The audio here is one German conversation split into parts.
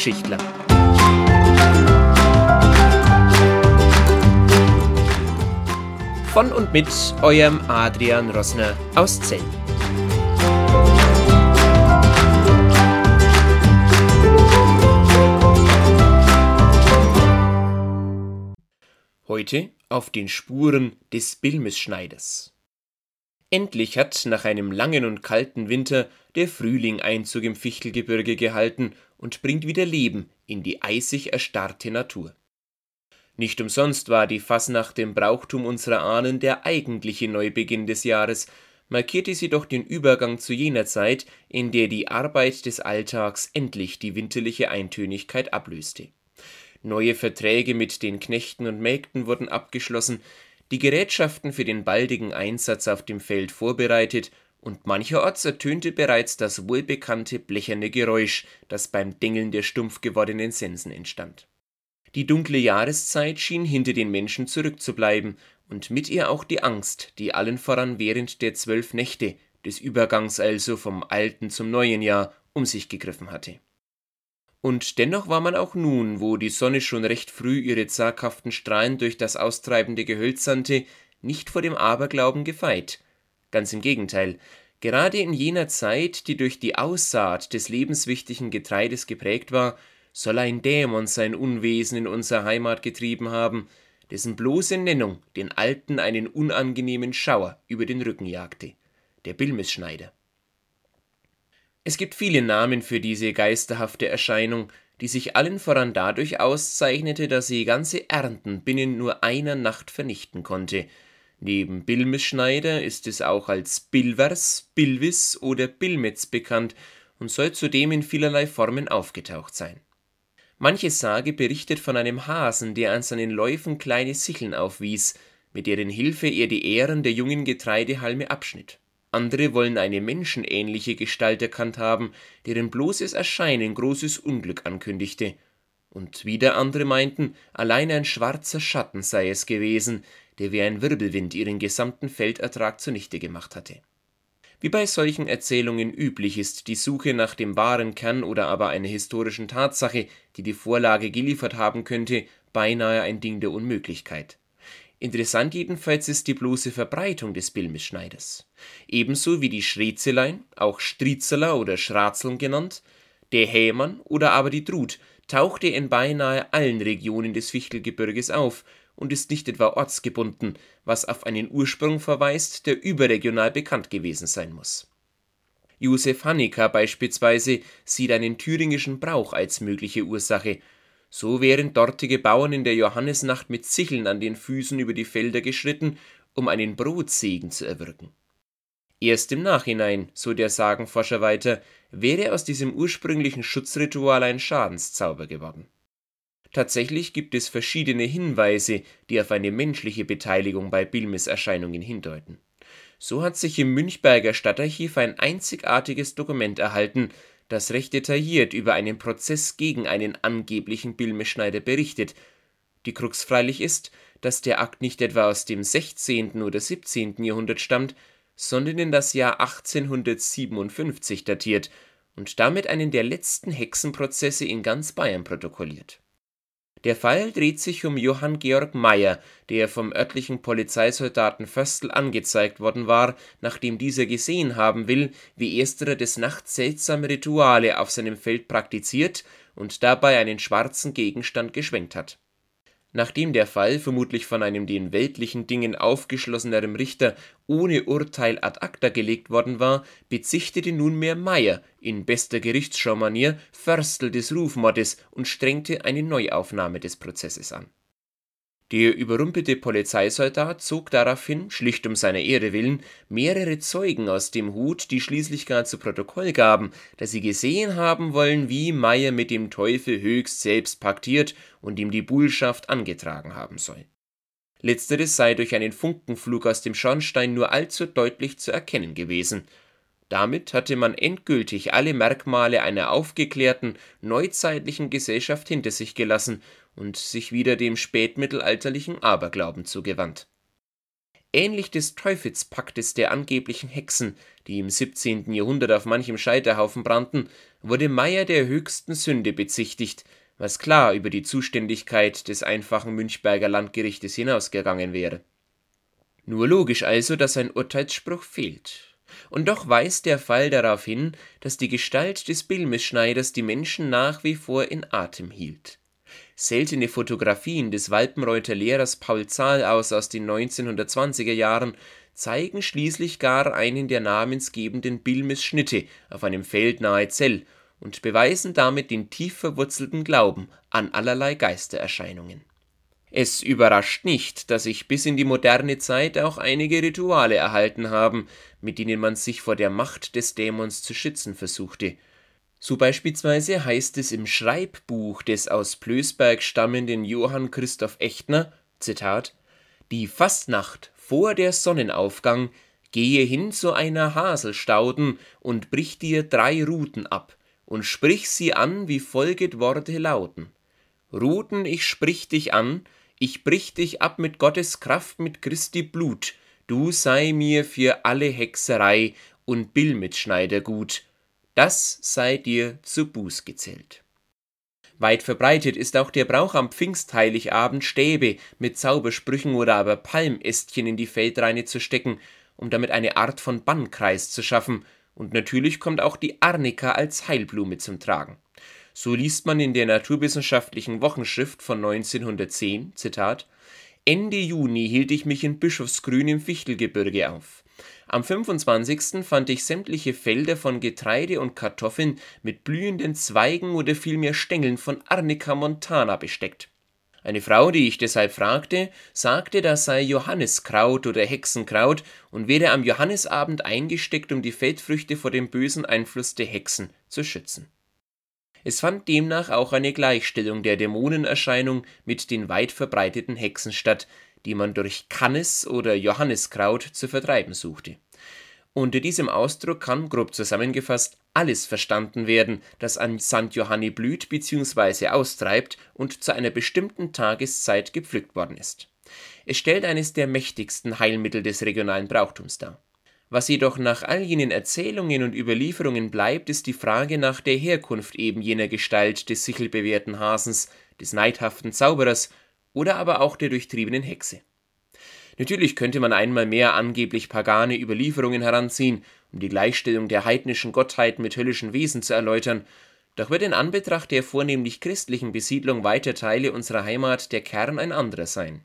Wärzvogelgeschichtler. Von und mit eurem Adrian Rossner aus Zell. Heute auf den Spuren des Bilmesschneiders. Endlich hat nach einem langen und kalten Winter der Frühling Einzug im Fichtelgebirge gehalten und bringt wieder Leben in die eisig erstarrte Natur. Nicht umsonst war die Fasnacht dem Brauchtum unserer Ahnen der eigentliche Neubeginn des Jahres, markierte sie doch den Übergang zu jener Zeit, in der die Arbeit des Alltags endlich die winterliche Eintönigkeit ablöste. Neue Verträge mit den Knechten und Mägden wurden abgeschlossen, die Gerätschaften für den baldigen Einsatz auf dem Feld vorbereitet, und mancherorts ertönte bereits das wohlbekannte blecherne Geräusch, das beim Dengeln der stumpf gewordenen Sensen entstand. Die dunkle Jahreszeit schien hinter den Menschen zurückzubleiben, und mit ihr auch die Angst, die allen voran während der zwölf Nächte, des Übergangs also vom alten zum neuen Jahr, um sich gegriffen hatte. Und dennoch war man auch nun, wo die Sonne schon recht früh ihre zaghaften Strahlen durch das austreibende Gehölz sandte, nicht vor dem Aberglauben gefeit. Ganz im Gegenteil, gerade in jener Zeit, die durch die Aussaat des lebenswichtigen Getreides geprägt war, soll ein Dämon sein Unwesen in unsere Heimat getrieben haben, dessen bloße Nennung den Alten einen unangenehmen Schauer über den Rücken jagte, der Bilmesschneider. Es gibt viele Namen für diese geisterhafte Erscheinung, die sich allen voran dadurch auszeichnete, dass sie ganze Ernten binnen nur einer Nacht vernichten konnte. Neben Bilmesschneider ist es auch als Bilvers, Bilvis oder Bilmetz bekannt und soll zudem in vielerlei Formen aufgetaucht sein. Manche Sage berichtet von einem Hasen, der an seinen Läufen kleine Sicheln aufwies, mit deren Hilfe er die Ähren der jungen Getreidehalme abschnitt andere wollen eine menschenähnliche Gestalt erkannt haben, deren bloßes Erscheinen großes Unglück ankündigte, und wieder andere meinten, allein ein schwarzer Schatten sei es gewesen, der wie ein Wirbelwind ihren gesamten Feldertrag zunichte gemacht hatte. Wie bei solchen Erzählungen üblich ist die Suche nach dem wahren Kern oder aber einer historischen Tatsache, die die Vorlage geliefert haben könnte, beinahe ein Ding der Unmöglichkeit Interessant jedenfalls ist die bloße Verbreitung des Bilmesschneiders. Ebenso wie die Schräzelein, auch Striezeler oder Schratzeln genannt, der Hämann oder aber die Drut tauchte in beinahe allen Regionen des Fichtelgebirges auf und ist nicht etwa ortsgebunden, was auf einen Ursprung verweist, der überregional bekannt gewesen sein muss. Josef Hanneker beispielsweise sieht einen thüringischen Brauch als mögliche Ursache so wären dortige Bauern in der Johannisnacht mit Sicheln an den Füßen über die Felder geschritten, um einen Brotsegen zu erwirken. Erst im Nachhinein, so der Sagenforscher weiter, wäre aus diesem ursprünglichen Schutzritual ein Schadenszauber geworden. Tatsächlich gibt es verschiedene Hinweise, die auf eine menschliche Beteiligung bei Bilmes-Erscheinungen hindeuten. So hat sich im Münchberger Stadtarchiv ein einzigartiges Dokument erhalten, das recht detailliert über einen Prozess gegen einen angeblichen Bilmeschneider berichtet. Die Krux freilich ist, dass der Akt nicht etwa aus dem 16. oder 17. Jahrhundert stammt, sondern in das Jahr 1857 datiert und damit einen der letzten Hexenprozesse in ganz Bayern protokolliert. Der Fall dreht sich um Johann Georg Meyer, der vom örtlichen Polizeisoldaten Föstl angezeigt worden war, nachdem dieser gesehen haben will, wie ersterer des Nachts seltsame Rituale auf seinem Feld praktiziert und dabei einen schwarzen Gegenstand geschwenkt hat Nachdem der Fall, vermutlich von einem den weltlichen Dingen aufgeschlosseneren Richter, ohne Urteil ad acta gelegt worden war, bezichtigte nunmehr Meyer in bester Gerichtsschau-Manier Förstl des Rufmordes und strengte eine Neuaufnahme des Prozesses an der überrumpelte Polizeisoldat zog daraufhin, schlicht um seiner Ehre willen, mehrere Zeugen aus dem Hut, die schließlich gar zu Protokoll gaben, dass sie gesehen haben wollen, wie Meyer mit dem Teufel höchst selbst paktiert und ihm die Bullschaft angetragen haben soll. Letzteres sei durch einen Funkenflug aus dem Schornstein nur allzu deutlich zu erkennen gewesen. Damit hatte man endgültig alle Merkmale einer aufgeklärten, neuzeitlichen Gesellschaft hinter sich gelassen und sich wieder dem spätmittelalterlichen Aberglauben zugewandt. ähnlich des Teufelspaktes der angeblichen Hexen, die im 17. Jahrhundert auf manchem Scheiterhaufen brannten, wurde Meyer der höchsten Sünde bezichtigt, was klar über die Zuständigkeit des einfachen Münchberger Landgerichtes hinausgegangen wäre. Nur logisch also, dass ein Urteilsspruch fehlt. Und doch weist der Fall darauf hin, dass die Gestalt des Bilmesschneiders die Menschen nach wie vor in Atem hielt. Seltene Fotografien des Walpenreuther Lehrers Paul Zahlaus aus den 1920er Jahren zeigen schließlich gar einen der namensgebenden Bilmes-Schnitte auf einem Feld nahe Zell und beweisen damit den tief verwurzelten Glauben an allerlei Geistererscheinungen. Es überrascht nicht, dass sich bis in die moderne Zeit auch einige Rituale erhalten haben, mit denen man sich vor der Macht des Dämons zu schützen versuchte. So beispielsweise heißt es im Schreibbuch des aus Plösberg stammenden Johann Christoph Echtner, Zitat, die Fastnacht vor der Sonnenaufgang gehe hin zu einer Haselstauden und brich dir drei Ruten ab und sprich sie an, wie folget Worte lauten. Ruten, ich sprich dich an, ich brich dich ab mit Gottes Kraft, mit Christi Blut, du sei mir für alle Hexerei und Billmitschneider gut, das sei dir zu Buß gezählt. Weit verbreitet ist auch der Brauch am Pfingstheiligabend Stäbe mit Zaubersprüchen oder aber Palmästchen in die Feldreine zu stecken, um damit eine Art von Bannkreis zu schaffen, und natürlich kommt auch die Arnika als Heilblume zum Tragen. So liest man in der Naturwissenschaftlichen Wochenschrift von 1910, Zitat, Ende Juni hielt ich mich in Bischofsgrün im Fichtelgebirge auf. Am 25. fand ich sämtliche Felder von Getreide und Kartoffeln mit blühenden Zweigen oder vielmehr Stängeln von Arnica montana besteckt. Eine Frau, die ich deshalb fragte, sagte, das sei Johanniskraut oder Hexenkraut und werde am Johannisabend eingesteckt, um die Feldfrüchte vor dem bösen Einfluss der Hexen zu schützen. Es fand demnach auch eine Gleichstellung der Dämonenerscheinung mit den weit verbreiteten Hexen statt, die man durch Kannis oder Johanniskraut zu vertreiben suchte. Unter diesem Ausdruck kann, grob zusammengefasst, alles verstanden werden, das an St. Johanni blüht bzw. austreibt und zu einer bestimmten Tageszeit gepflückt worden ist. Es stellt eines der mächtigsten Heilmittel des regionalen Brauchtums dar. Was jedoch nach all jenen Erzählungen und Überlieferungen bleibt, ist die Frage nach der Herkunft eben jener Gestalt des sichelbewehrten Hasens, des neidhaften Zauberers oder aber auch der durchtriebenen Hexe. Natürlich könnte man einmal mehr angeblich pagane Überlieferungen heranziehen, um die Gleichstellung der heidnischen Gottheiten mit höllischen Wesen zu erläutern, doch wird in Anbetracht der vornehmlich christlichen Besiedlung weiter Teile unserer Heimat der Kern ein anderer sein.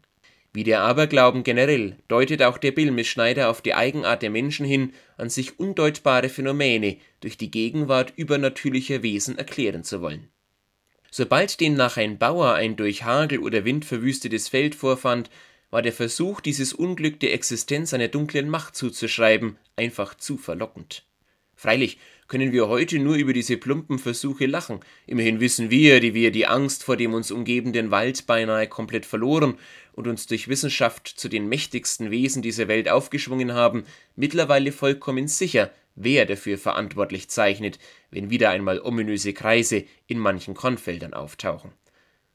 Wie der Aberglauben generell deutet auch der Billmisschneider auf die Eigenart der Menschen hin, an sich undeutbare Phänomene durch die Gegenwart übernatürlicher Wesen erklären zu wollen. Sobald demnach ein Bauer ein durch Hagel oder Wind verwüstetes Feld vorfand, war der Versuch, dieses Unglück der Existenz einer dunklen Macht zuzuschreiben, einfach zu verlockend. Freilich können wir heute nur über diese plumpen Versuche lachen. Immerhin wissen wir, die wir die Angst vor dem uns umgebenden Wald beinahe komplett verloren und uns durch Wissenschaft zu den mächtigsten Wesen dieser Welt aufgeschwungen haben, mittlerweile vollkommen sicher, wer dafür verantwortlich zeichnet, wenn wieder einmal ominöse Kreise in manchen Kornfeldern auftauchen.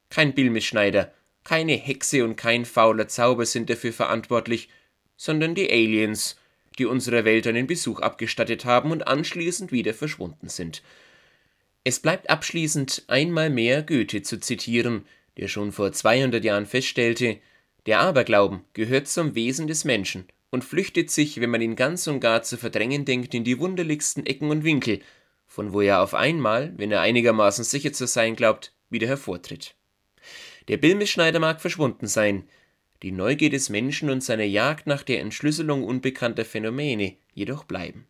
Kein Billmisschneider, keine Hexe und kein fauler Zauber sind dafür verantwortlich, sondern die Aliens, die unserer Welt einen Besuch abgestattet haben und anschließend wieder verschwunden sind. Es bleibt abschließend einmal mehr Goethe zu zitieren, der schon vor 200 Jahren feststellte, der Aberglauben gehört zum Wesen des Menschen und flüchtet sich, wenn man ihn ganz und gar zu verdrängen denkt, in die wunderlichsten Ecken und Winkel, von wo er auf einmal, wenn er einigermaßen sicher zu sein glaubt, wieder hervortritt. Der Bilmeschneider mag verschwunden sein, die Neugier des Menschen und seine Jagd nach der Entschlüsselung unbekannter Phänomene jedoch bleiben.